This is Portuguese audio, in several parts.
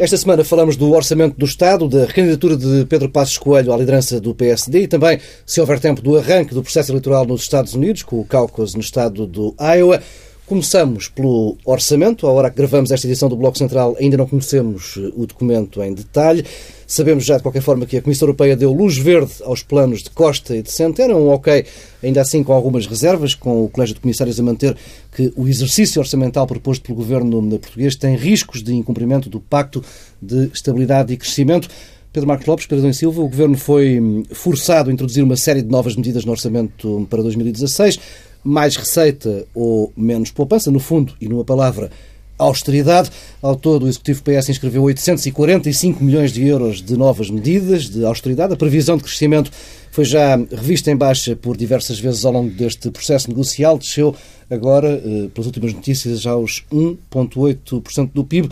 Esta semana falamos do orçamento do Estado, da candidatura de Pedro Passos Coelho à liderança do PSD e também, se houver tempo, do arranque do processo eleitoral nos Estados Unidos, com o caucus no estado do Iowa. Começamos pelo orçamento. À hora que gravamos esta edição do Bloco Central, ainda não conhecemos eh, o documento em detalhe. Sabemos já, de qualquer forma, que a Comissão Europeia deu luz verde aos planos de Costa e de Centeno. Um ok, ainda assim, com algumas reservas, com o Colégio de Comissários a manter que o exercício orçamental proposto pelo governo português tem riscos de incumprimento do Pacto de Estabilidade e Crescimento. Pedro Marcos Lopes, Pedro Dom Silva, o Governo foi hum, forçado a introduzir uma série de novas medidas no orçamento para 2016 mais receita ou menos poupança, no fundo, e numa palavra, austeridade. Ao todo, o Executivo PS inscreveu 845 milhões de euros de novas medidas de austeridade. A previsão de crescimento foi já revista em baixa por diversas vezes ao longo deste processo negocial. Desceu agora, eh, pelas últimas notícias, já aos 1,8% do PIB.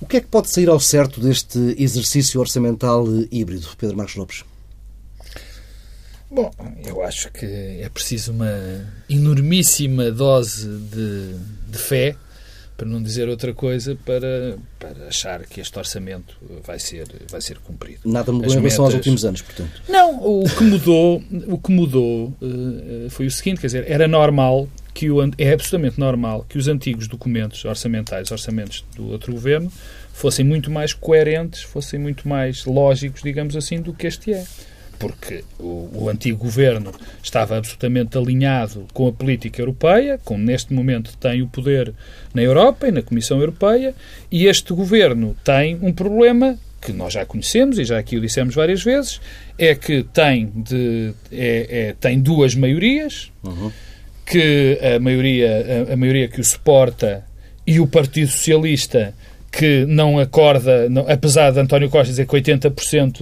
O que é que pode sair ao certo deste exercício orçamental híbrido, Pedro Marcos Lopes? Bom, eu acho que é preciso uma enormíssima dose de, de fé, para não dizer outra coisa, para, para achar que este orçamento vai ser, vai ser cumprido. Nada mudou As em relação metas... aos últimos anos, portanto. Não, o que mudou, o que mudou uh, foi o seguinte, quer dizer, era normal que o, é absolutamente normal que os antigos documentos orçamentais, orçamentos do outro governo, fossem muito mais coerentes, fossem muito mais lógicos, digamos assim, do que este é porque o, o, antigo governo estava absolutamente alinhado com a política europeia, como neste momento tem o poder na Europa e na Comissão Europeia, e este governo tem um problema que nós já conhecemos e já aqui o dissemos várias vezes, é que tem, de, é, é, tem duas maiorias, uhum. que a maioria, a, a maioria que o suporta e o Partido Socialista que não acorda, não, apesar de António Costa dizer que 80%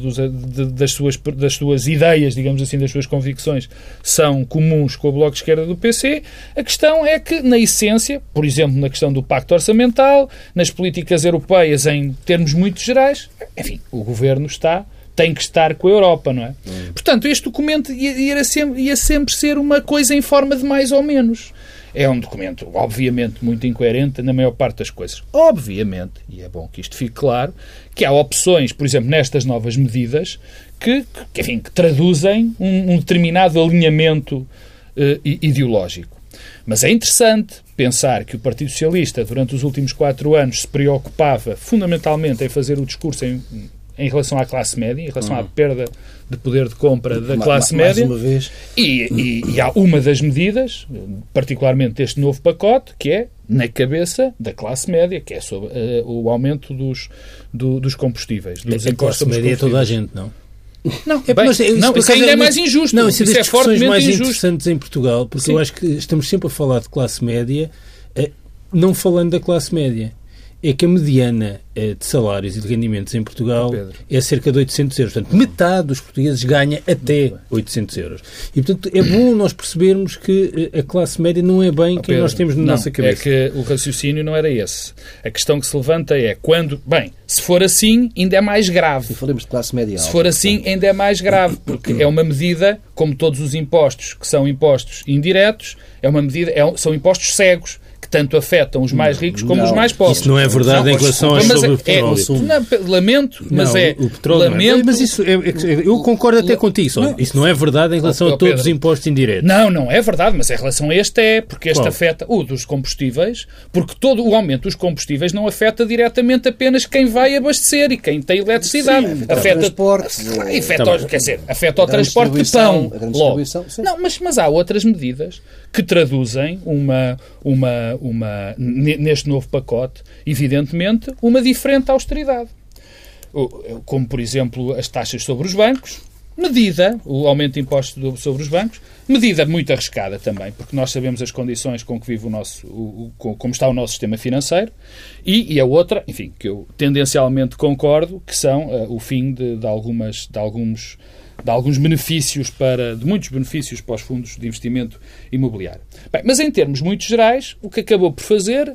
dos, de, das, suas, das suas ideias, digamos assim, das suas convicções são comuns com o Bloco de Esquerda do PC, a questão é que, na essência, por exemplo, na questão do Pacto Orçamental, nas políticas europeias em termos muito gerais, enfim, o Governo está tem que estar com a Europa, não é? Hum. Portanto, este documento ia, ia, sempre, ia sempre ser uma coisa em forma de mais ou menos. É um documento, obviamente, muito incoerente na maior parte das coisas. Obviamente, e é bom que isto fique claro, que há opções, por exemplo, nestas novas medidas, que, que, enfim, que traduzem um, um determinado alinhamento uh, ideológico. Mas é interessante pensar que o Partido Socialista, durante os últimos quatro anos, se preocupava fundamentalmente em fazer o discurso em, em relação à classe média, em relação à perda de poder de compra da classe mais média. Uma vez. E, e, e, há uma das medidas, particularmente deste novo pacote, que é na cabeça da classe média, que é sobre, uh, o aumento dos, do, dos combustíveis. Dos a classe média é toda a gente, não? Não, é Bem, isso, não, isso ainda é mais injusto. Não, isso, isso é fortemente mais injusto. interessantes em Portugal, porque Sim. eu acho que estamos sempre a falar de classe média, eh, não falando da classe média é que a mediana eh, de salários e de rendimentos em Portugal é cerca de 800 euros. Portanto, metade dos portugueses ganha até 800 euros. E, portanto, é bom nós percebermos que eh, a classe média não é bem oh, quem nós temos na não, nossa cabeça. É que o raciocínio não era esse. A questão que se levanta é quando... Bem, se for assim, ainda é mais grave. Se falamos de classe média alta. Se for assim, ainda é mais grave, porque é uma medida, como todos os impostos, que são impostos indiretos, é uma medida, é, são impostos cegos tanto afetam os mais ricos como não, os mais pobres. Isso não é verdade não, em relação ao sobre o petróleo. É, lamento, mas não, é... O petróleo lamento, mas isso, é, é, eu concordo até contigo. Só. Isso não é verdade em relação a todos os impostos indiretos. Não, não é verdade, mas em relação a este é, porque este Qual? afeta o dos combustíveis, porque todo o aumento dos combustíveis não afeta diretamente apenas quem vai abastecer e quem tem eletricidade. Sim, afeta, transporte, afeta, tá quer dizer, afeta o transporte de pão. Logo. Não, mas, mas há outras medidas que traduzem uma, uma, uma, neste novo pacote, evidentemente, uma diferente austeridade. Como, por exemplo, as taxas sobre os bancos, medida, o aumento de impostos sobre os bancos, medida muito arriscada também, porque nós sabemos as condições com que vive o nosso, o, o, como está o nosso sistema financeiro, e, e, a outra, enfim, que eu tendencialmente concordo, que são uh, o fim de, de, algumas, de alguns de alguns benefícios para, de muitos benefícios para os fundos de investimento imobiliário. Bem, mas em termos muito gerais, o que acabou por fazer,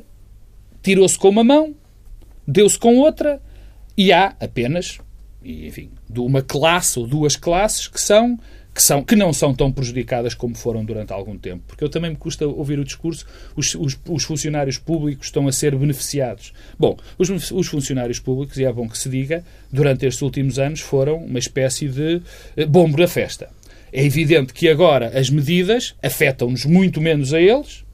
tirou-se com uma mão, deu-se com outra, e há apenas, enfim, de uma classe ou duas classes que são que, são, que não são tão prejudicadas como foram durante algum tempo. Porque eu também me custa ouvir o discurso, os, os, os funcionários públicos estão a ser beneficiados. Bom, os, os, funcionários públicos, e é bom que se diga, durante estes últimos anos foram uma espécie de eh, bombo da festa. É evidente que agora as medidas afetam-nos muito menos a eles,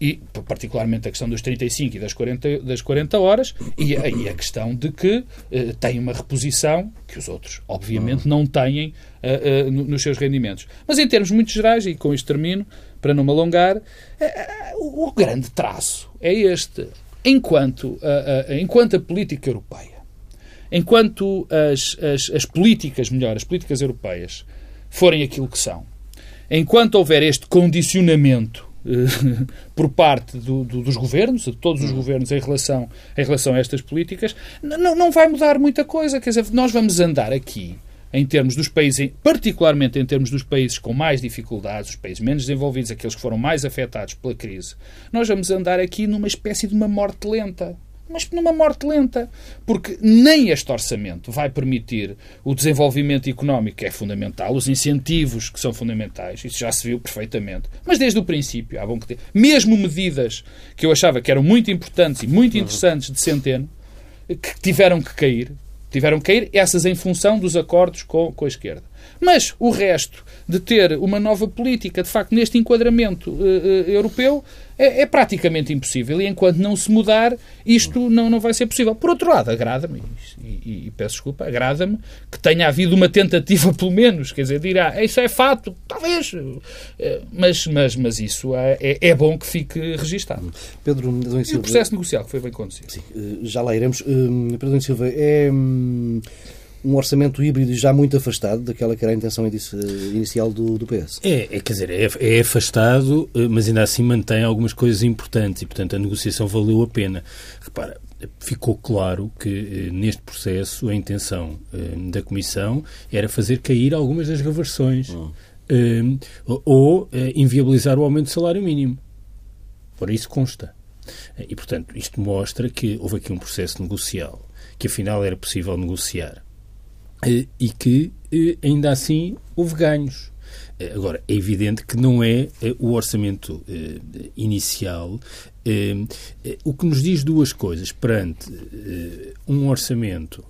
e particularmente a questão dos 35 e das 40, das 40 horas, e aí a questão de que eh, tem uma reposição que os outros, obviamente, não têm uh, uh, nos seus rendimentos. Mas em termos muito gerais, e com isto termino, para não me alongar, uh, o grande traço é este. Enquanto, enquanto a política europeia, enquanto as, as, as políticas, melhor, as políticas europeias forem aquilo que são, enquanto houver este condicionamento por parte do, do, dos governos, de todos os governos, em relação, em relação a estas políticas, não, não vai mudar muita coisa. Quer dizer, nós vamos andar aqui em termos dos países, particularmente em termos dos países com mais dificuldades, os países menos desenvolvidos, aqueles que foram mais afetados pela crise, nós vamos andar aqui numa espécie de uma morte lenta. Mas numa morte lenta. Porque nem este orçamento vai permitir o desenvolvimento económico, que é fundamental, os incentivos que são fundamentais, isso já se viu perfeitamente. Mas desde o princípio, há bom que ter. Mesmo medidas que eu achava que eram muito importantes e muito interessantes de Centeno, que tiveram que cair, tiveram que cair, essas em função dos acordos com, com a esquerda. Mas o resto de ter uma nova política, de facto, neste enquadramento uh, uh, europeu, é, é, praticamente impossível. E enquanto não se mudar, isto não, não vai ser possível. Por outro lado, agrada-me, e, e, peço desculpa, agrada-me que tenha havido uma tentativa, pelo menos, quer dizer, dirá, ah, isso é fato, talvez, eh, mas, mas, mas isso é, é, é bom que fique registado. Pedro E o processo negocial, que foi bem conduzido. Sim, já lá iremos. Pedro Silva, é hum, um orçamento híbrido já muito afastado daquela que era a intenção inicial do, do PS. É, é, quer dizer, é, é, afastado, eh, mas ainda assim mantém algumas coisas importantes e, portanto, a negociação valeu a pena. Repara, ficou claro que eh, neste processo a intenção eh, da Comissão era fazer cair algumas das reversões hum. ou inviabilizar o aumento do salário mínimo. Por isso consta. E, portanto, isto mostra que houve aqui um processo negocial, que afinal era possível negociar e que eh, ainda assim houve ganhos. Eh, agora, é evidente que não é o orçamento inicial. O que nos diz duas coisas. Perante um orçamento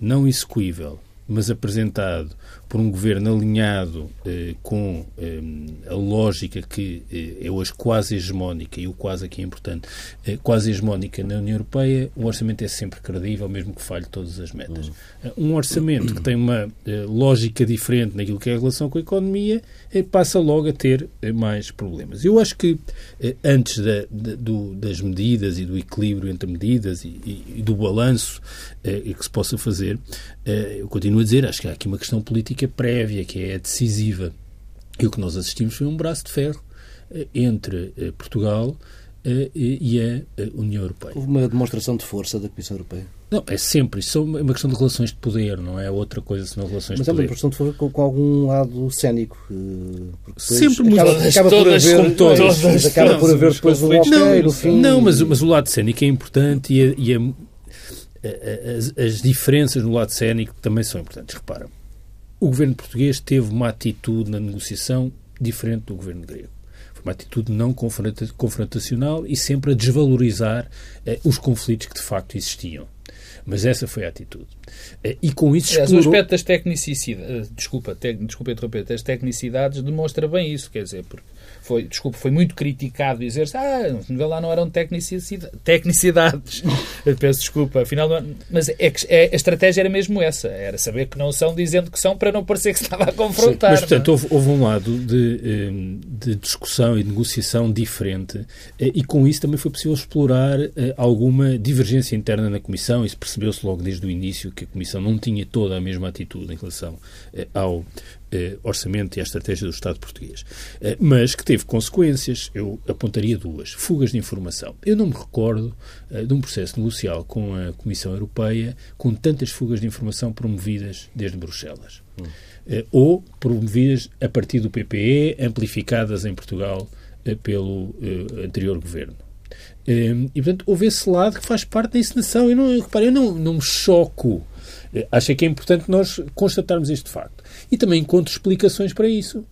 não execuível, mas apresentado por um governo alinhado eh, com eh, a lógica que eh, é hoje quase hegemónica, e o quase aqui é importante, eh, quase hegemónica na União Europeia, o orçamento é sempre credível, mesmo que falhe todas as metas. Uhum. Um orçamento que tem uma eh, lógica diferente naquilo que é a relação com a economia eh, passa logo a ter mais problemas. Eu acho que antes da, da, do, das medidas e do equilíbrio entre medidas e, e, e do balanço que se possa fazer, eu continuo a dizer, acho que há aqui uma questão política política prévia, que é decisiva. E o que nós assistimos foi um braço de ferro eh, entre eh, Portugal eh, e a União Europeia. Houve uma demonstração de força da Comissão Europeia? Não, é sempre. Isso é uma questão de relações de poder, não é outra coisa senão relações Mas de poder. Mas é uma demonstração de força com, com, algum lado cénico. Sempre muito. Acaba, acaba por haver, como todas. Mas acaba por haver depois um ok não, no fim. Não, mas, mas o lado cénico é importante e, a, e a, as, as diferenças no lado cénico também são importantes. Repara, o governo português teve uma atitude na negociação diferente do governo grego. Foi uma atitude não confrontacional e sempre a desvalorizar eh, os conflitos que de facto existiam. Mas essa foi a atitude. Eh, e com isso explorou... O aspecto das tecnicidades, eh, desculpa, te, desculpa interromper, das tecnicidades demonstra bem isso, quer dizer, porque foi, desculpa, foi muito criticado dizer-se, ah, lá não eram tecnicidades. tecnicidades. Peço desculpa, afinal, não, mas é é, a estratégia era mesmo essa, era saber que não são, dizendo que são, para não parecer que se estava a confrontar. Sim, mas, portanto, houve, houve, um lado de, eh, de, discussão e negociação diferente eh, e com isso também foi possível explorar eh, alguma divergência interna na Comissão. Isso percebeu-se logo desde o início que a Comissão não tinha toda a mesma atitude em relação ao eh, orçamento e à estratégia do Estado português, eh, mas que teve consequências. Eu apontaria duas. Fugas de informação. Eu não me recordo eh, de um processo negocial com a Comissão Europeia com tantas fugas de informação promovidas desde Bruxelas. Hum. Eh, ou promovidas a partir do PPE, amplificadas em Portugal eh, pelo eh, anterior governo. E, portanto, houve esse lado que faz parte da encenação. Eu não, repare, eu não, não me choco. Acho que é importante nós constatarmos este facto. E também encontro explicações para isso.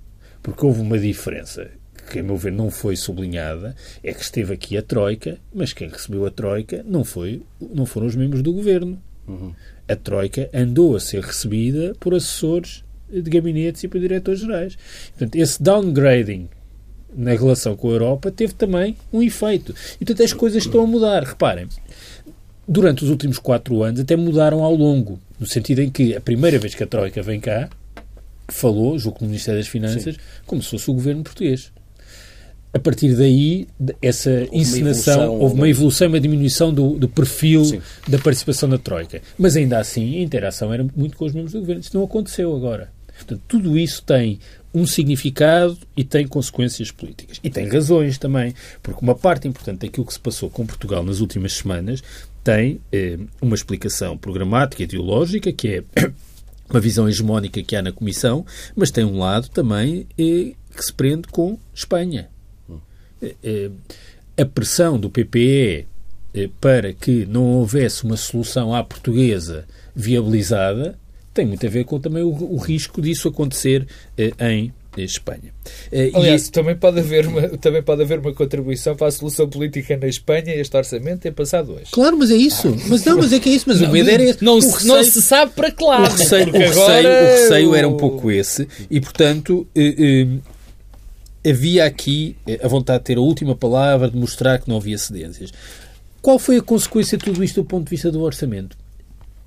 Porque houve uma diferença que, a meu ver, não foi sublinhada, é que esteve aqui a Troika, mas quem recebeu a Troika não, foi, não foram os membros do governo. Uhum. A Troika andou a ser recebida por assessores de gabinetes e por diretores gerais. Portanto, esse downgrading na relação com a Europa teve também um efeito. E, portanto, as coisas estão a mudar. Reparem, durante os últimos quatro anos até mudaram ao longo, no sentido em que a primeira vez que a Troika vem cá, falou, junto do Ministério das Finanças, Sim. como se fosse o governo português. A partir daí, essa houve encenação, uma houve uma evolução e uma diminuição do, do perfil Sim. da participação da Troika. Mas ainda assim, a interação era muito com os membros do governo. Isso não aconteceu agora. Portanto, tudo isso tem um significado e tem consequências políticas. E tem razões também, porque uma parte importante daquilo que se passou com Portugal nas últimas semanas tem eh, uma explicação programática e ideológica, que é uma visão hegemónica que há na Comissão, mas tem um lado também eh, que se prende com Espanha. Eh, eh a pressão do PPE para que não houvesse uma solução à portuguesa viabilizada tem muito a ver com também o, o risco disso acontecer em Espanha. Eh, Aliás, e... também, pode haver uma, também pode haver uma contribuição para a solução política na Espanha este orçamento tem passado hoje. Claro, mas é isso. Ah. Mas não, mas é que é isso. Mas não, o medo era esse. Não, receio, não se sabe para que lado. O receio, o receio, o receio era um pouco esse e, portanto, eh, eh, havia aqui a vontade de ter a última palavra, de mostrar que não havia cedências. Qual foi a consequência de tudo isto do ponto de vista do orçamento?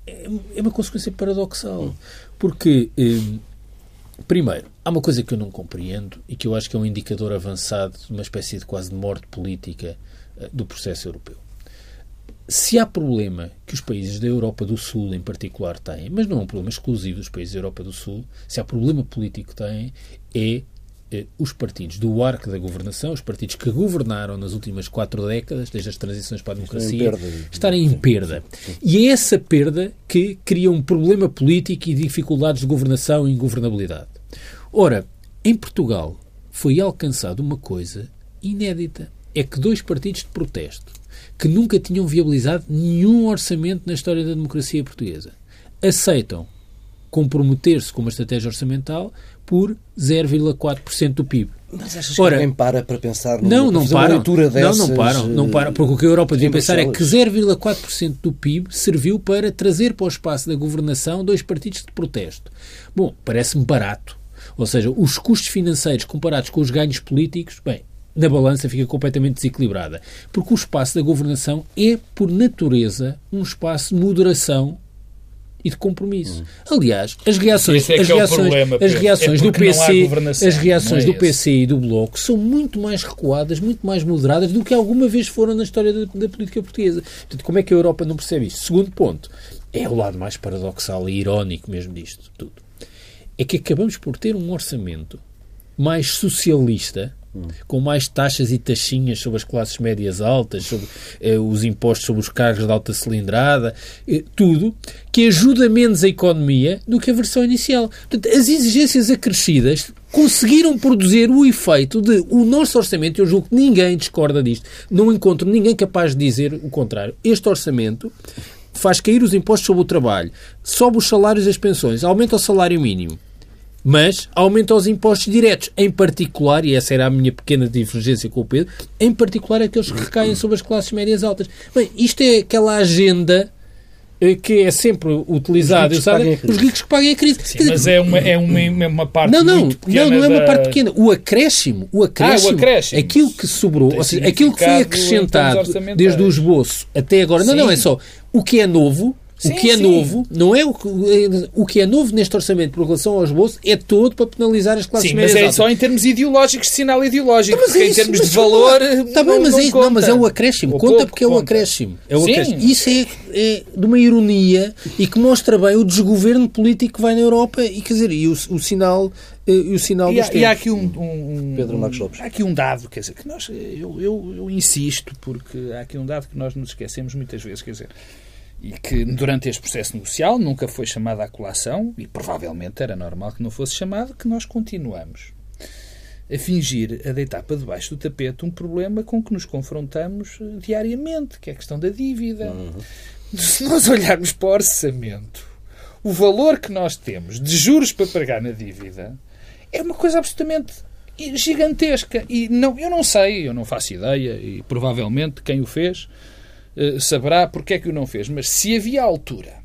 É, é uma consequência paradoxal. Porque, eh, primeiro, há uma coisa que eu não compreendo e que eu acho que é um indicador avançado de uma espécie de quase de morte política eh, do processo europeu. Se há problema que os países da Europa do Sul, em particular, têm, mas não é um problema exclusivo dos países da Europa do Sul, se há problema político que têm, é eh, os partidos do arco da governação, os partidos que governaram nas últimas quatro décadas, desde as transições para a democracia, estarem em perda. E é essa perda que cria um problema político e dificuldades de governação e ingovernabilidade. Ora, em Portugal foi alcançada uma coisa inédita. É que dois partidos de protesto, que nunca tinham viabilizado nenhum orçamento na história da democracia portuguesa, aceitam comprometer-se com uma estratégia orçamental por 0,4% do PIB. Mas achas Ora, que alguém para para pensar não, não param, dessas... Não, não param, não eh, param, porque o que a Europa devia pensar é que 0,4% do PIB serviu para trazer para o espaço da governação dois partidos de protesto. Bom, parece-me barato. Ou seja, os custos financeiros comparados com os ganhos políticos, bem, na balança fica completamente desequilibrada. Porque o espaço da governação é, por natureza, um espaço de moderação e de compromisso. Hum. Aliás, as reações, é as é reações, problema, as reações é do PC, as reações é do PC e do Bloco são muito mais recuadas, muito mais moderadas do que alguma vez foram na história da, da política portuguesa. Portanto, como é que a Europa não percebe isto? Segundo ponto, é o lado mais paradoxal e irónico mesmo disto tudo. É que acabamos por ter um orçamento mais socialista com mais taxas e taxinhas sobre as classes médias altas, sobre eh, os impostos sobre os carros de alta cilindrada, eh, tudo, que ajuda menos a economia do que a versão inicial. Portanto, as exigências acrescidas conseguiram produzir o efeito de o nosso orçamento, eu julgo que ninguém discorda disto, não encontro ninguém capaz de dizer o contrário. Este orçamento faz cair os impostos sobre o trabalho, sobe os salários e as pensões, aumenta o salário mínimo mas aumenta os impostos diretos, em particular, e essa era a minha pequena divergência com o Pedro, em particular aqueles que recaem sobre as classes médias altas. Bem, isto é aquela agenda eh, que é sempre utilizada os ricos, os ricos que paguem a crise. Sim, mas é uma, é uma, é uma parte não, não, muito pequena. Não, não é uma parte pequena. O acréscimo, o acréscimo, ah, o acréscimo. aquilo que sobrou, ou seja, aquilo que foi acrescentado desde o esboço até agora. Sim. Não, não, é só o que é novo Sim, o que é sim. novo, não é o que, o que é novo neste orçamento por relação aos bolsos, é todo para penalizar as classes sim, médias. Mas é só em termos ideológicos, de sinal ideológico, não, porque é em termos de valor. Está bem, mas, não, é, não, mas é o acréscimo. conta pouco, porque é o acréscimo. É o acréscimo. Isso é, é, de uma ironia e que mostra bem o desgoverno político que vai na Europa e quer dizer, e o, o sinal eh, e o sinal e há, e há aqui um, um, Pedro Marcos Lopes. Há aqui um dado, quer dizer, que nós eu, eu, eu insisto porque há aqui um dado que nós nos esquecemos muitas vezes, quer dizer, e que durante este processo negocial nunca foi chamada à colação, e provavelmente era normal que não fosse chamado, que nós continuamos a fingir, a deitar para debaixo do tapete um problema com que nos confrontamos eh, diariamente, que é a questão da dívida. Uhum. Se nós olharmos para o orçamento, o valor que nós temos de juros para pagar na dívida é uma coisa absolutamente gigantesca. E não, eu não sei, eu não faço ideia, e provavelmente quem o fez saberá porque é que o não fez. Mas se havia altura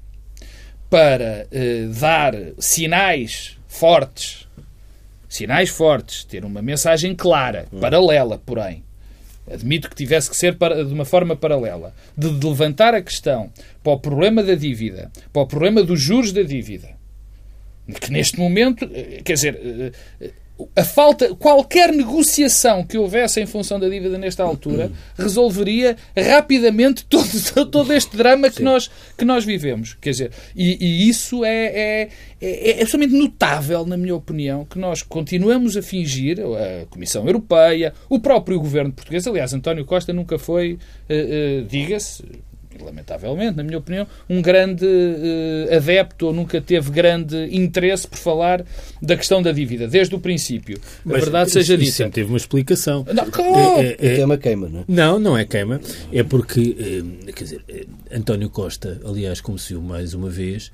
para uh, dar sinais fortes, sinais fortes, ter uma mensagem clara, hum. paralela, porém, admito que tivesse que ser para, de uma forma paralela, de, de levantar a questão para o problema da dívida, para o problema dos juros da dívida, que neste momento, eh, quer dizer, a falta, qualquer negociação que houvesse em função da dívida nesta altura resolveria rapidamente todo, todo este drama que nós, que nós vivemos. Quer dizer, e, e isso é, é, é, é, absolutamente notável, na minha opinião, que nós continuamos a fingir, a Comissão Europeia, o próprio governo português, aliás, António Costa nunca foi, uh, uh, diga-se, lamentavelmente, na minha opinião, um grande uh, adepto ou nunca teve grande interesse por falar da questão da dívida, desde o princípio. Mas, a verdade seja dita. sempre teve uma explicação. Não, claro. é, é, é, é uma queima, não é? Não, não é queima. É porque, eh, quer dizer, eh, António Costa, aliás, como se viu mais uma vez,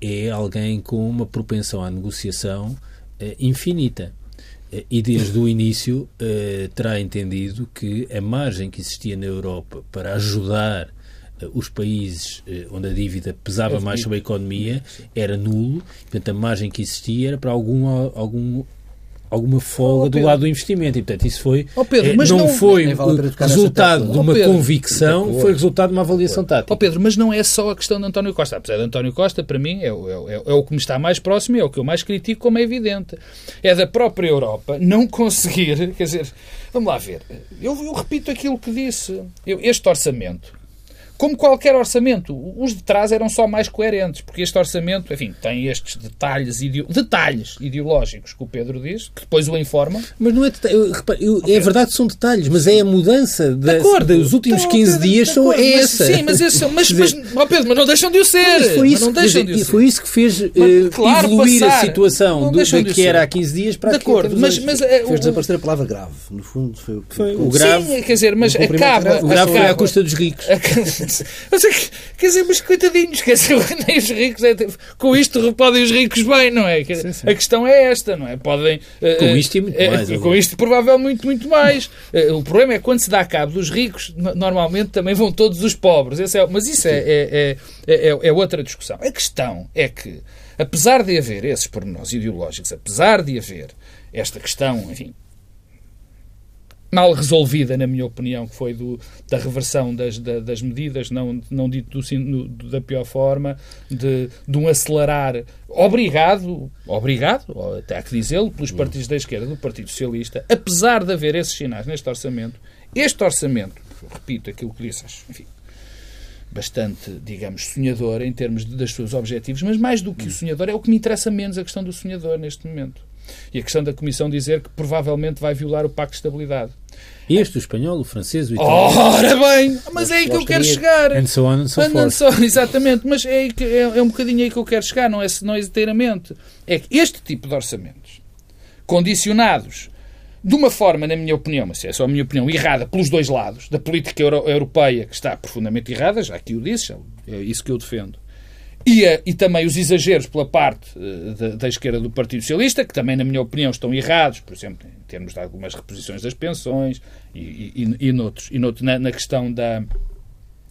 é alguém com uma propensão à negociação infinita e desde o início eh, terá entendido que a margem que existia na Europa para ajudar eh, os países eh, onde a dívida pesava mais sobre a economia era nulo, portanto a margem que existia era para algum, algum alguma folga oh, do lado do investimento. E, portanto, isso foi. Oh, Pedro, mas não, não foi vale resultado de uma oh, convicção, foi resultado de uma avaliação tática. Oh, Pedro, mas não é só a questão de António Costa. Apesar de António Costa, para mim, é, é, é, é o que me está mais próximo e é o que eu mais critico, como é evidente. É da própria Europa não conseguir. Quer dizer, vamos lá ver. Eu, eu repito aquilo que disse. Eu, este orçamento como qualquer orçamento, os de trás eram só mais coerentes, porque este orçamento, enfim, tem estes detalhes, ideo... detalhes ideológicos que o Pedro diz, que depois o informam. Mas não é detalhe, eu, repare, eu, é verdade que são detalhes, mas é a mudança da, dos últimos 15 então, dias são, é essa. Sim, mas, esse, mas, mas, oh Pedro, mas não deixam de o ser. Mas foi isso, não deixam de o ser. Foi isso que fez uh, claro, evoluir passar, a situação do, do que era há 15 dias para de acordo, mas, mas, é, fez desaparecer a palavra grave, no fundo foi o que foi. O grave, sim, quer dizer, mas acaba. O grave foi à custa dos ricos. Mas é que quer dizer, mas coitadinhos, quer dizer, nem os ricos, é, com isto podem os ricos bem, não é? Sim, sim. A questão é esta, não é? Podem. Eh, com isto e muito eh, mais. Com isto, provavelmente, muito, muito mais. Eh, o problema é que quando se dá cabo dos ricos, normalmente também vão todos os pobres. Esse é, mas isso é, é, é, é, outra discussão. A questão é que, apesar de haver esses pormenores ideológicos, apesar de haver esta questão, enfim, mal resolvida, na minha opinião, que foi do, da reversão das, da, das medidas, não, não dito do, da pior forma, de, de um acelerar obrigado, obrigado, até há que dizê-lo, pelos partidos da esquerda, do Partido Socialista, apesar de haver esses sinais neste orçamento, este orçamento, repito aquilo que disse, enfim, bastante, digamos, sonhador em termos de, dos seus objetivos, mas mais do que o sonhador, é o que me interessa menos a questão do sonhador neste momento. E a questão da Comissão dizer que provavelmente vai violar o Pacto de Estabilidade. Este, o espanhol, o francês, o italiano. Ora bem! Mas é aí que eu quero chegar. And so on and so forth. So, exatamente. Mas é, que, é, é, um bocadinho aí que eu quero chegar, não é, não é inteiramente. É que este tipo de orçamentos, condicionados de uma forma, na minha opinião, mas é só a minha opinião, errada pelos dois lados, da política euro europeia, que está profundamente errada, já que o disse, é isso que eu defendo, e, a, e também os exageros pela parte uh, da, da, esquerda do Partido Socialista, que também, na minha opinião, estão errados, por exemplo, em termos de algumas reposições das pensões e, e, e, noutros, e noutros, na, na questão da,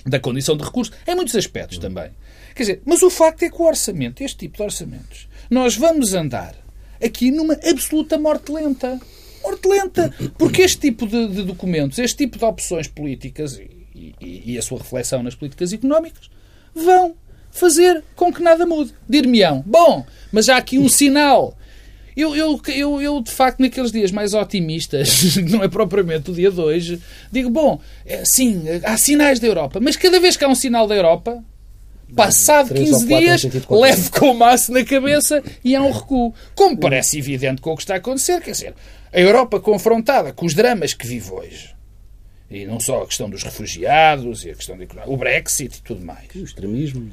da condição de recurso, em muitos aspectos também. Quer dizer, mas o facto é que o orçamento, este tipo de orçamentos, nós vamos andar aqui numa absoluta morte lenta. Morte lenta. Porque este tipo de, de documentos, este tipo de opções políticas e, e, e a sua reflexão nas políticas económicas vão fazer com que nada mude. Dir-me-ão, bom, mas há aqui um sinal. Eu, eu, eu, eu, de facto, naqueles dias mais otimistas, não é propriamente o dia de hoje, digo, bom, é, sim, há sinais da Europa, mas cada vez que há um sinal da Europa, passado 15 dias, leve com o maço na cabeça e há um recuo. Como parece evidente com o que está a acontecer, quer dizer, a Europa confrontada com os dramas que vive hoje, e não só a questão dos refugiados e a questão de, o Brexit e tudo mais. E o extremismo.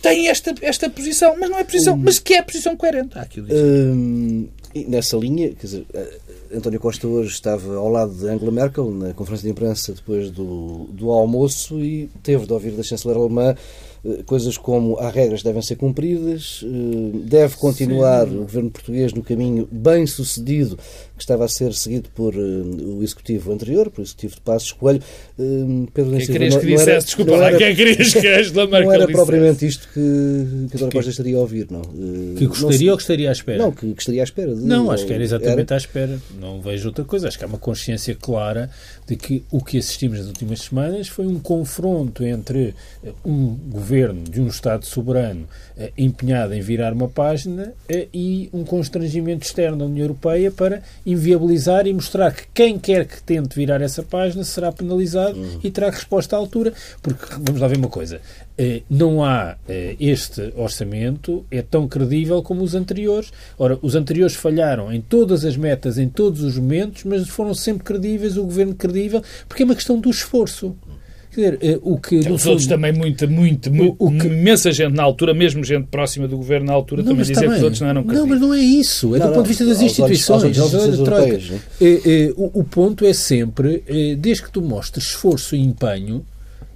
Tem esta, esta posição, mas não é posição, mas que é posição coerente. Há aqui hum, nessa linha, quer dizer, eh, António Costa hoje estava ao lado de Angela Merkel na conferência de imprensa depois do, do almoço e teve de ouvir da chanceler alemã coisas como há regras que devem ser cumpridas, deve continuar Sim. o governo português no caminho bem sucedido que estava a ser seguido por o executivo anterior, por o executivo de Passos Coelho. Pedro quem querias que dissesse, era, desculpa lá, quem querias que Angela Merkel Não era propriamente isto que, que a Dona Costa estaria a ouvir, não. Que gostaria não, ou que estaria à espera? Não, que, que estaria à espera. De, não, acho que era exatamente era... à espera. Não vejo outra coisa. Acho que há uma consciência clara de que o que assistimos nas últimas semanas foi um confronto entre eh, um governo de um Estado soberano eh, empenhado em virar uma página eh, e um constrangimento externo da União Europeia para inviabilizar e mostrar que quem quer que tente virar essa página será penalizado uhum. e terá resposta à altura. Porque, vamos lá ver uma coisa, não há este orçamento é tão credível como os anteriores. Ora, os anteriores falharam em todas as metas, em todos os momentos, mas foram sempre credíveis, o governo credível, porque é uma questão do esforço. Quer dizer, eh, o que. Então, os outros também, muito, muito, muito o, o que... imensa gente na altura, mesmo gente próxima do governo na altura, não, também dizia também, que os outros não eram. Não, mas não é isso. É não, do ponto de vista das instituições. Aos, aos europeias, é, é, o, o, ponto é sempre, é, desde que tu mostres esforço e empenho,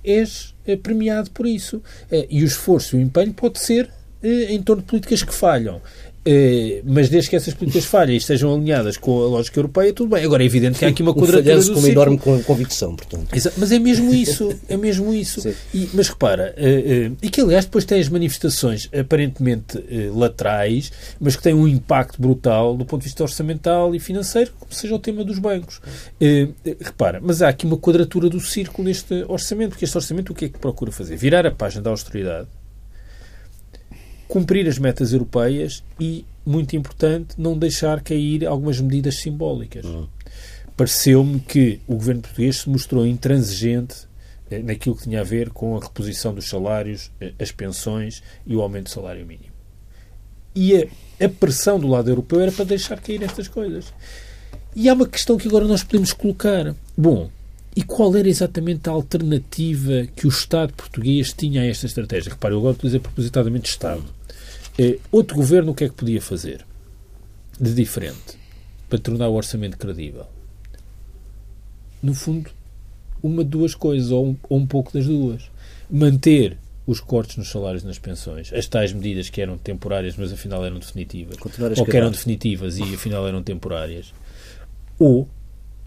és é, premiado por isso. É, e o esforço e o empenho pode ser é, em torno de políticas que falham. Uh, mas desde que essas políticas falhem e estejam alinhadas com a lógica europeia, tudo bem. Agora é evidente que há aqui uma quadratura do com uma enorme convicção, portanto. Exato, mas é mesmo isso, é mesmo isso. E, mas repara, uh, uh, e que aliás depois tem as manifestações aparentemente laterais, mas que têm um impacto brutal do ponto de vista orçamental e financeiro, como seja o tema dos bancos. repara, mas há aqui uma quadratura do círculo neste orçamento, porque este orçamento o que é que procura fazer? Virar a página da austeridade cumprir as metas europeias e, muito importante, não deixar cair algumas medidas simbólicas. Uhum. Pareceu-me que o governo português se mostrou intransigente eh, naquilo que tinha a ver com a reposição dos salários, eh, as pensões e o aumento do salário mínimo. E a, a pressão do lado europeu era para deixar cair estas coisas. E há uma questão que agora nós podemos colocar. Bom, e qual era exatamente a alternativa que o Estado português tinha a esta estratégia? Repare, eu agora utilizei propositadamente Estado. É, outro governo o que é que podia fazer de diferente para tornar o orçamento credível? No fundo, uma de duas coisas, ou um, ou um pouco das duas. Manter os cortes nos salários e nas pensões, as tais medidas que eram temporárias, mas afinal eram definitivas, ou que eram definitivas e afinal eram temporárias, ou,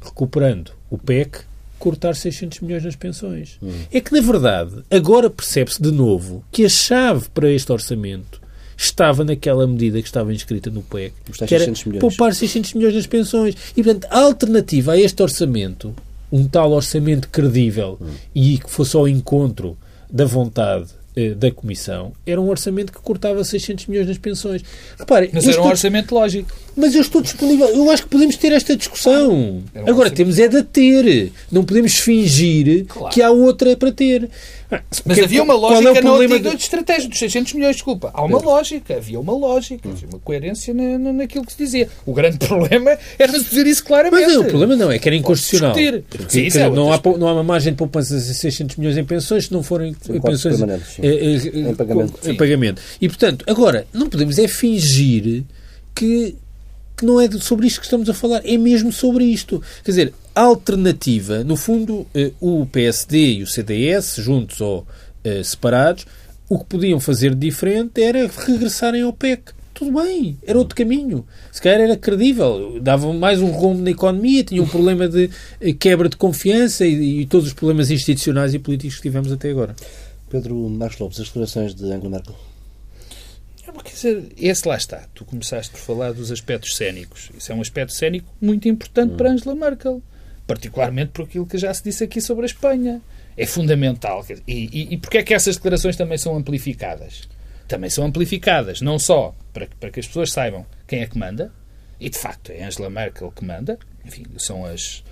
recuperando o PEC, cortar 600 milhões nas pensões. Hum. É que, na verdade, agora percebe-se de novo que a chave para este orçamento estava naquela medida que estava inscrita no PEC, que era poupar 600 milhões nas pensões. E, portanto, a alternativa a este orçamento, um tal orçamento credível hum. e que fosse ao encontro da vontade eh, da Comissão era um orçamento que cortava 600 milhões nas pensões. Repare, mas era estou... um orçamento lógico. Mas eu estou disponível. Eu acho que podemos ter esta discussão. Um Agora, orçamento... temos é de ter. Não podemos fingir claro. que há outra para ter. Mas havia uma lógica é na antiga de... estratégia dos 600 milhões, desculpa. Há uma lógica, havia uma lógica, havia uma coerência na, na, naquilo que se dizia. O grande problema era dizer isso claramente. Mas não, o problema não, é que era inconstitucional. Sim, é não, há, não há uma margem de poupança de 600 milhões em pensões se não forem sim, pensões é, é, em, pagamento. em pagamento. E, portanto, agora, não podemos é fingir que que não é sobre isto que estamos a falar, é mesmo sobre isto. Quer dizer, alternativa, no fundo, eh, o PSD e o CDS, juntos ou eh, separados, o que podiam fazer de diferente era regressarem ao PEC. Tudo bem, era outro caminho. Se calhar era credível, davam mais um rumo na economia, tinha um problema de eh, quebra de confiança e, e todos os problemas institucionais e políticos que tivemos até agora. Pedro Marcos Lopes, as declarações de Angela Merkel. Quer dizer, esse lá está. Tu começaste por falar dos aspectos cénicos. Isso é um aspecto cénico muito importante hum. para Angela Merkel. Particularmente por aquilo que já se disse aqui sobre a Espanha. É fundamental. E, e, e porquê é que essas declarações também são amplificadas? Também são amplificadas, não só para, para que as pessoas saibam quem é que manda, e de facto é Angela Merkel que manda, enfim, são as,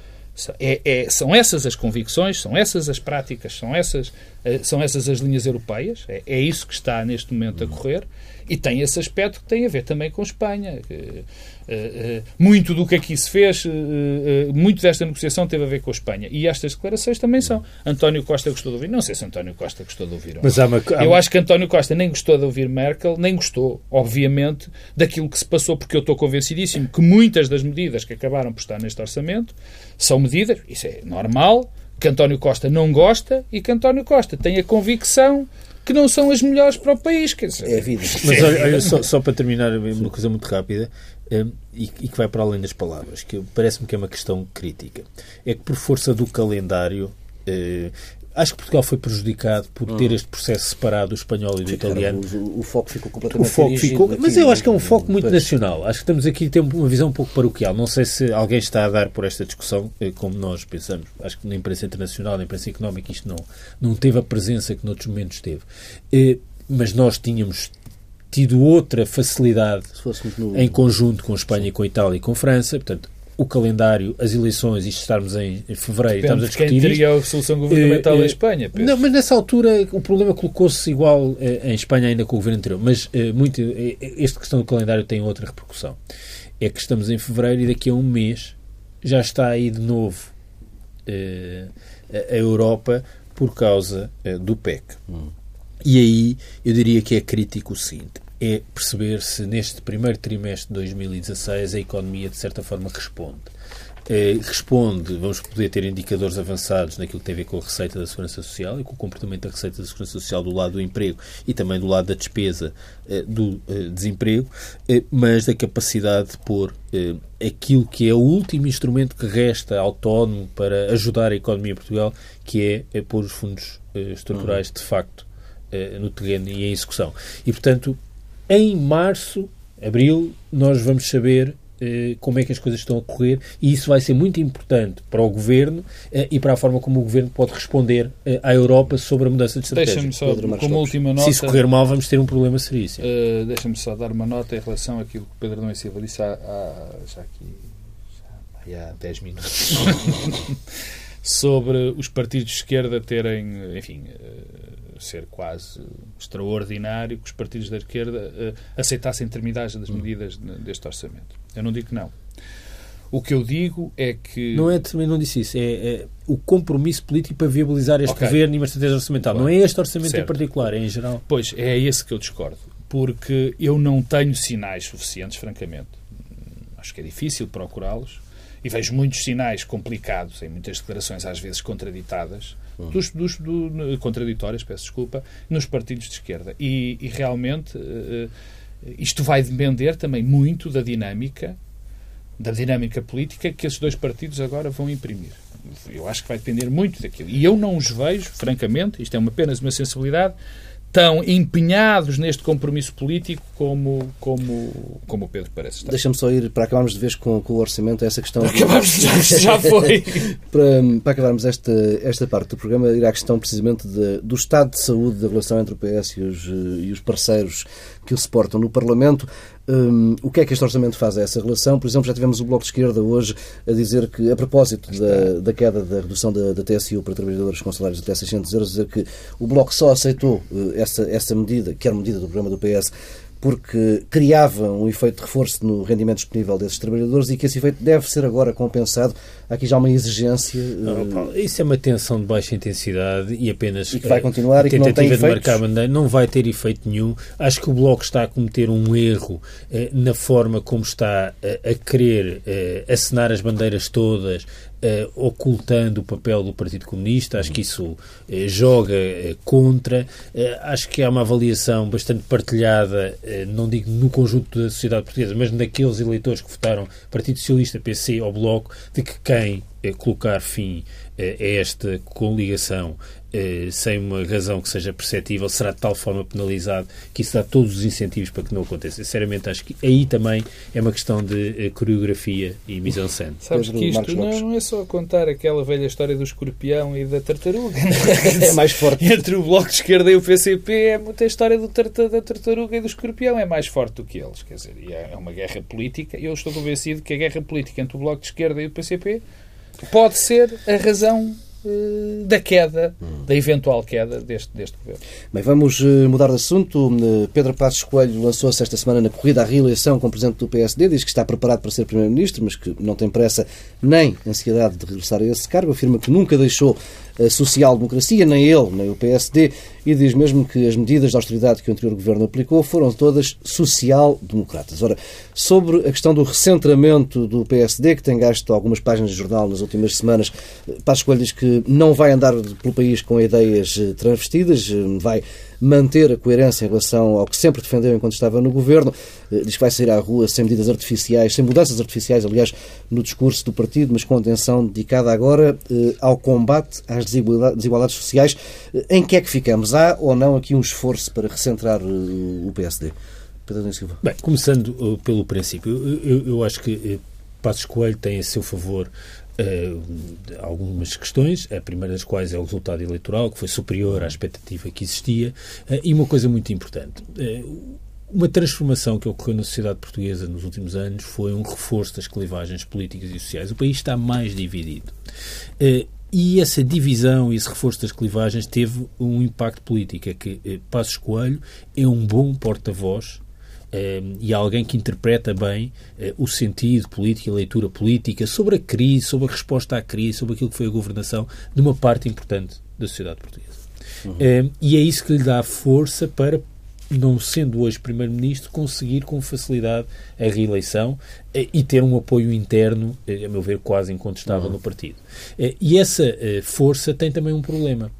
é, é, são essas as convicções, são essas as práticas, são essas, eh, são essas as linhas europeias. É, é isso que está neste momento a correr. E tem esse aspecto que tem a ver também com Espanha. Uh, uh, muito do que aqui se fez, muito desta negociação teve a ver com a Espanha. E estas declarações também são. António Costa gostou de ouvir. Não sei se António Costa gostou de ouvir. Mas há uma, eu acho que António Costa nem gostou de ouvir Merkel, nem gostou, obviamente, daquilo que se passou, porque eu estou convencidíssimo que muitas das medidas que acabaram por estar neste orçamento são medidas, isso é normal, que António Costa não gosta e que António Costa tem a convicção que não são as melhores para o país. Quer dizer, é a vida. Mas olha, olha só, só, para terminar, uma coisa muito rápida um, e, e, que vai para além das palavras, que parece-me que é uma questão crítica. É que por força do calendário. Uh, Acho que Portugal foi prejudicado por ter hum. este processo separado do espanhol e do italiano. O, o, foco ficou completamente o foco ficou, Mas eu acho que é um foco muito nacional. Acho que estamos aqui a ter uma visão um pouco paroquial. Não sei se alguém está a dar por esta discussão eh, como nós pensamos. Acho que na imprensa internacional, na imprensa económica, isto não, não teve a presença que noutros momentos teve. Eh, mas nós tínhamos tido outra facilidade no... em conjunto com Espanha, com Itália e com França. Portanto, o calendário, as eleições, isto estarmos em fevereiro, Depende estamos a discutir quem teria a solução governamental uh, uh, em Espanha. Penso. Não, mas nessa altura o problema colocou-se igual uh, em Espanha ainda com o governo anterior. Mas muito, esta questão do calendário tem outra repercussão. É que estamos em fevereiro e daqui a um mês já está aí de novo a Europa por causa do PEC. Hum. E aí eu diria que é crítico o seguinte é perceber se neste primeiro trimestre de 2016 a economia de certa forma responde. Eh, responde, vamos poder ter indicadores avançados naquilo que tem a ver com a receita da Segurança Social e com o comportamento da receita da Segurança Social do lado do emprego e também do lado da despesa eh, do eh, desemprego, mas da capacidade de pôr aquilo que é o último instrumento que resta autónomo para ajudar a economia em Portugal, que é, pôr os fundos estruturais de facto no terreno e em execução. E, portanto, em março, abril, nós vamos saber eh, como é que as coisas estão a correr e isso vai ser muito importante para o Governo eh, e para a forma como o Governo pode responder eh, à Europa sobre a mudança de estratégia. Deixa-me só, Pedro como última nota... Se isso correr mal, vamos ter um problema seríssimo. Uh, Deixa-me só dar uma nota em relação àquilo que o Pedro Domingos e Silva disse há, há, já aqui já, há 10 minutos sobre os partidos de esquerda terem, enfim... Uh, ser quase extraordinário que os partidos da esquerda uh, aceitassem terminagem das hum. medidas deste orçamento. Eu não digo que não. O que eu digo é que. Não é também não disse isso. É, é o compromisso político para viabilizar este okay. governo e uma estratégia orçamental. Claro. Não é este orçamento certo. em particular, é em geral. Pois, é esse que eu discordo. Porque eu não tenho sinais suficientes, francamente. Acho que é difícil procurá-los. E vejo muitos sinais complicados, em muitas declarações às vezes contraditadas, dos, dos do, contraditórias, peço desculpa, nos partidos de esquerda. E, e realmente uh, isto vai depender também muito da dinâmica, da dinâmica política que esses dois partidos agora vão imprimir. Eu acho que vai depender muito daquilo. E eu não os vejo, francamente, isto é uma, apenas uma sensibilidade, tão empenhados neste compromisso político como, como, como o Pedro parece estar. Deixa-me só ir, para acabarmos de vez com, com o orçamento, essa questão... Acabamos, já, já foi! para, para acabarmos esta, esta parte do programa, ir à questão precisamente de, do estado de saúde da relação entre o PS e os, e os parceiros que o suportam no Parlamento. Um, o que é que este orçamento faz a essa relação? Por exemplo, já tivemos o Bloco de Esquerda hoje a dizer que, a propósito da, da queda da redução da, da TSU para trabalhadores com salários de até 600 euros, dizer que o Bloco só aceitou uh, essa, essa medida, que era medida do programa do PS, porque criava um efeito de reforço no rendimento disponível desses trabalhadores e que esse efeito deve ser agora compensado. Há aqui já uma exigência. Não, eh, isso é uma tensão de baixa intensidade e apenas. E que vai continuar e que não tem de marcar bandeira não vai ter efeito nenhum. Acho que o Bloco está a cometer um erro eh, na forma como está eh, a querer eh, assinar as bandeiras todas, Uh, ocultando o papel do Partido Comunista, acho que isso uh, joga uh, contra. acho que há uma avaliação bastante partilhada, não digo no conjunto da sociedade portuguesa, mas naqueles eleitores que votaram Partido Socialista, PC ou Bloco, de que quem colocar fim a esta coligação eh, sem uma razão que seja perceptível, será de tal forma penalizado que isso dá todos os incentivos para que não aconteça. Sinceramente, acho que aí também é uma questão de eh, coreografia e mise-en-scène. Sabes que isto não, não, é só contar aquela velha história do escorpião e da tartaruga. é mais forte. Entre o Bloco de Esquerda e o PCP é muita história do da tartaruga e do escorpião. É mais forte do que eles. Quer dizer, é uma guerra política eu estou convencido que a guerra política entre o Bloco de Esquerda e o PCP pode ser a razão eh, da queda, da eventual queda deste, deste governo. Bem, vamos eh, mudar de assunto. Eh, Pedro Passos Coelho lançou-se esta semana na corrida à reeleição como presidente do PSD, diz que está preparado para ser primeiro-ministro, mas que não tem pressa nem ansiedade de regressar a esse cargo, afirma que nunca deixou a social-democracia, nem ele, nem o PSD, e diz mesmo que as medidas de austeridade que o anterior governo aplicou foram todas social-democratas. Ora, sobre a questão do recentramento do PSD, que tem gasto algumas páginas de jornal nas últimas semanas, Passos Coelho diz que não vai andar pelo país com ideias transvestidas, vai manter a coerência em relação ao que sempre defendeu enquanto estava no governo. Diz que vai sair à rua sem medidas artificiais, sem mudanças artificiais, aliás, no discurso do partido, mas com atenção dedicada agora ao combate às desigualdades sociais. Em que é que ficamos? Há ou não aqui um esforço para recentrar o PSD? Pedro Silva. Bem, começando pelo princípio, eu, eu, acho que Passos Coelho tem a seu favor Uh, algumas questões, a primeira das quais é o resultado eleitoral, que foi superior à expectativa que existia, uh, e uma coisa muito importante. Uh, uma transformação que ocorreu na sociedade portuguesa nos últimos anos foi um reforço das clivagens políticas e sociais. O país está mais dividido. E essa divisão e esse reforço das clivagens teve um impacto político. É que Passos Coelho é um bom porta-voz e alguém que interpreta bem uh, o sentido político e a leitura política sobre a crise, sobre a resposta à crise, sobre aquilo que foi a governação de uma parte importante da sociedade portuguesa. Uhum. e é isso que lhe dá força para, não sendo hoje Primeiro-Ministro, conseguir com facilidade a reeleição uh, e ter um apoio interno, uh, a meu ver, quase incontestável uhum. no partido. e essa força tem também um problema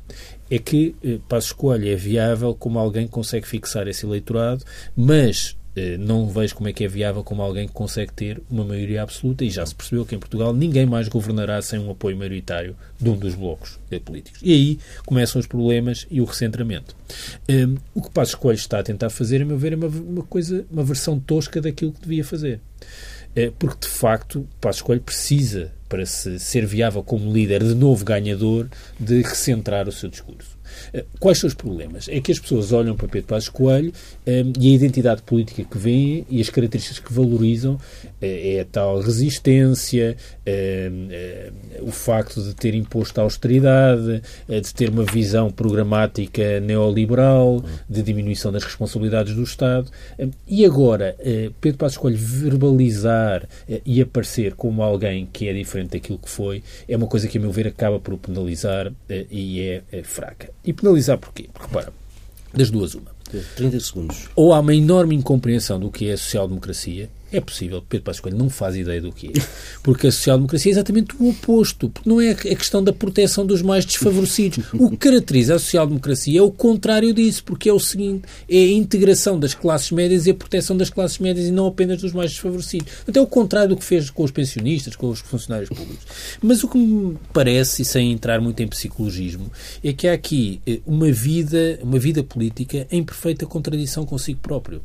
é que eh, Passos Coelho é viável como alguém que consegue fixar esse eleitorado, mas eh, não vejo como é que é viável como alguém que consegue ter uma maioria absoluta e já se percebeu que em Portugal ninguém mais governará sem um apoio maioritário de um dos blocos eh, políticos. E aí começam os problemas e o recentramento. Um, o que Passos Coelho está a tentar fazer, a meu ver, é uma, uma coisa, uma versão tosca daquilo que devia fazer. É, porque, de facto, Passos Coelho precisa, para se ser viável como líder de novo ganhador, de recentrar o seu discurso. Eh, quais são os problemas? É que as pessoas olham para Pedro Passos Coelho um, eh, e a identidade política que vêem e as características que valorizam é, é a tal resistência, é, é, o facto de ter imposto a austeridade, de ter uma visão programática neoliberal, de diminuição das responsabilidades do Estado. E agora, Pedro Passos Coelho verbalizar e aparecer como alguém que é diferente daquilo que foi, é uma coisa que, a meu ver, acaba por penalizar e é fraca. E penalizar porquê? Porque, repara, das duas uma. 30 segundos. Ou há uma enorme incompreensão do que é a social-democracia, é possível. Pedro Passos Coelho não faz ideia do que é. Porque a social-democracia é exatamente o oposto. Porque não é a questão da proteção dos mais desfavorecidos. O que caracteriza a social-democracia é o contrário disso. Porque é o seguinte: é a integração das classes médias e a proteção das classes médias e não apenas dos mais desfavorecidos. Até o contrário do que fez com os pensionistas, com os funcionários públicos. Mas o que me parece, e sem entrar muito em psicologismo, é que há aqui eh, uma vida, uma vida política em perfeita contradição consigo próprio.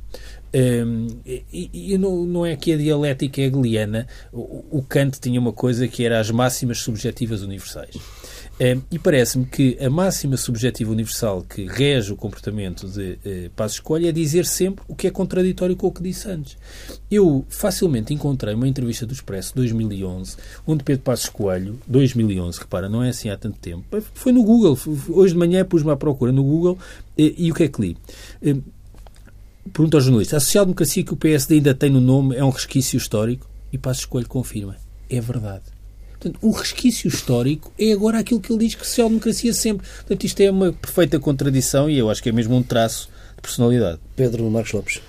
Um, e, e não, não, é que a dialética hegeliana, o, o, Kant tinha uma coisa que era as máximas subjetivas universais. Um, e parece-me que a máxima subjetiva universal que rege o comportamento de uh, Passos Escolha é dizer sempre o que é contraditório com o que disse antes. Eu facilmente encontrei uma entrevista do Expresso 2011, onde Pedro Passos Coelho, 2011, repara, não é assim há tanto tempo, foi no Google, hoje de manhã pus-me à procura no Google e, e o que é que li? Pergunta ao jornalista: a social-democracia que o PSD ainda tem no nome é um resquício histórico? E Passos Coelho confirma: é verdade. Portanto, o resquício histórico é agora aquilo que ele diz que social-democracia sempre. Portanto, isto é uma perfeita contradição e eu acho que é mesmo um traço de personalidade. Pedro Marcos Lopes.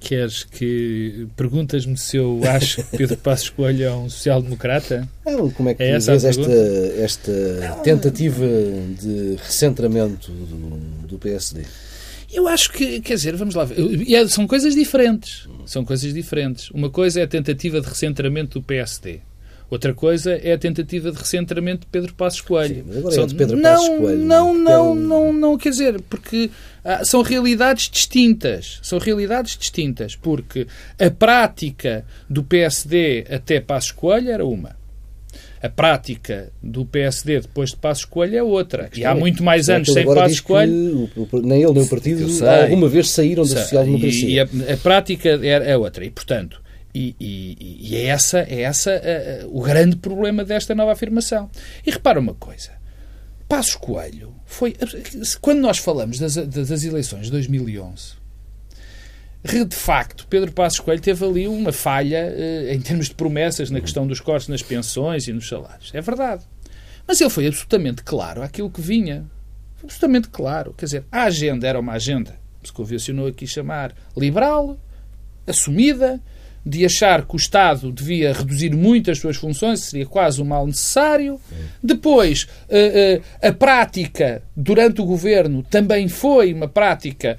Queres que. Perguntas-me se eu acho que Pedro Passos Coelho é um social-democrata? como é que é essa vês esta, esta tentativa de recentramento do, do PSD? Eu acho que, quer dizer, vamos lá ver. É, são coisas diferentes. São coisas diferentes. Uma coisa é a tentativa de recentramento do PSD. Outra coisa é a tentativa de recentramento de Pedro Passos Coelho. Sim, agora são... é de Pedro não, Passos Coelho. Não, não, não, não, não, quer dizer, porque ah, são realidades distintas. São realidades distintas, porque a prática do PSD até Passos Coelho era uma a prática do PSD depois de Passos Coelho é outra. E há muito mais anos sem Passos Coelho. Nem ele nem o partido alguma vez saíram da social-democracia. E, a, a, prática é, é outra. E, portanto, e, e, e, é essa, é essa uh, uh, o grande problema desta nova afirmação. E repara uma coisa. Passos Coelho foi... Quando nós falamos das, das eleições de 2011 de facto, Pedro Passos Coelho teve ali uma falha eh, em termos de promessas na questão dos cortes nas pensões e nos salários. É verdade. Mas ele foi absolutamente claro aquilo que vinha. Absolutamente claro. Quer dizer, a agenda era uma agenda, se convencionou aqui chamar, liberal, assumida, de achar que o Estado devia reduzir muito as suas funções, seria quase um mal necessário. Depois, eh, eh, a prática durante o governo também foi uma prática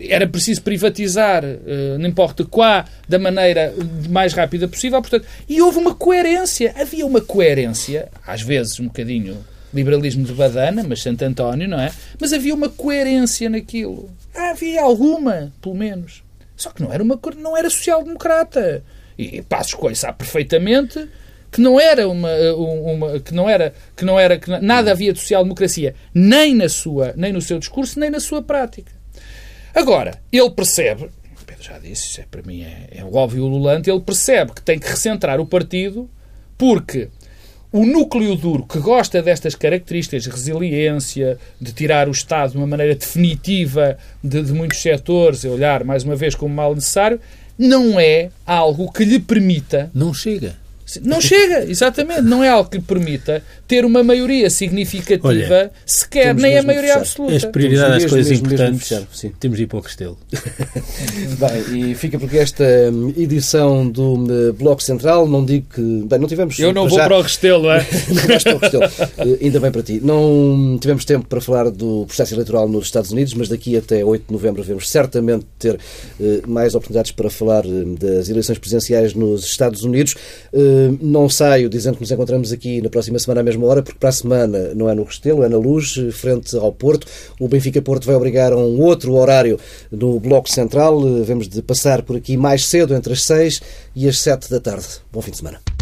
era preciso privatizar, uh, não importa quá, da maneira mais rápida possível. Portanto, e houve uma coerência. Havia uma coerência, às vezes um bocadinho liberalismo de badana, mas Santo António, não é? Mas havia uma coerência naquilo. Havia alguma, pelo menos. Só que não era, uma, não era social-democrata. E Passos Coelho sabe perfeitamente que não era uma, uma, que não era que não era que nada havia de social democracia nem na sua nem no seu discurso nem na sua prática agora ele percebe Pedro já disse isso é, para mim é, é óbvio ululante ele percebe que tem que recentrar o partido porque o núcleo duro que gosta destas características, resiliência, de tirar o Estado de uma maneira definitiva de, de muitos setores, e olhar mais uma vez como mal necessário, não é algo que lhe permita. Não chega. Não chega, exatamente. Não é algo que permita ter uma maioria significativa, Olha, sequer nem a maioria absoluta. As prioridades das coisas mesmo, importantes, mesmo sim. temos de ir para o Castelo. bem, e fica porque esta hum, edição do hum, Bloco Central, não digo que... Bem, não tivemos... Eu não vou já... para o Restelo, é? não vais para o Restelo. Uh, ainda bem para ti. Não tivemos tempo para falar do processo eleitoral nos Estados Unidos, mas daqui até 8 de novembro vamos certamente ter uh, mais oportunidades para falar uh, das eleições presidenciais nos Estados Unidos. Uh, não saio dizendo que nos encontramos aqui na próxima semana à mesma hora, porque para a semana não é no Restelo, é na Luz, frente ao Porto. O Benfica Porto vai obrigar a um outro horário no Bloco Central. Vemos de passar por aqui mais cedo, entre as 6 e as 7 da tarde. Bom fim de semana.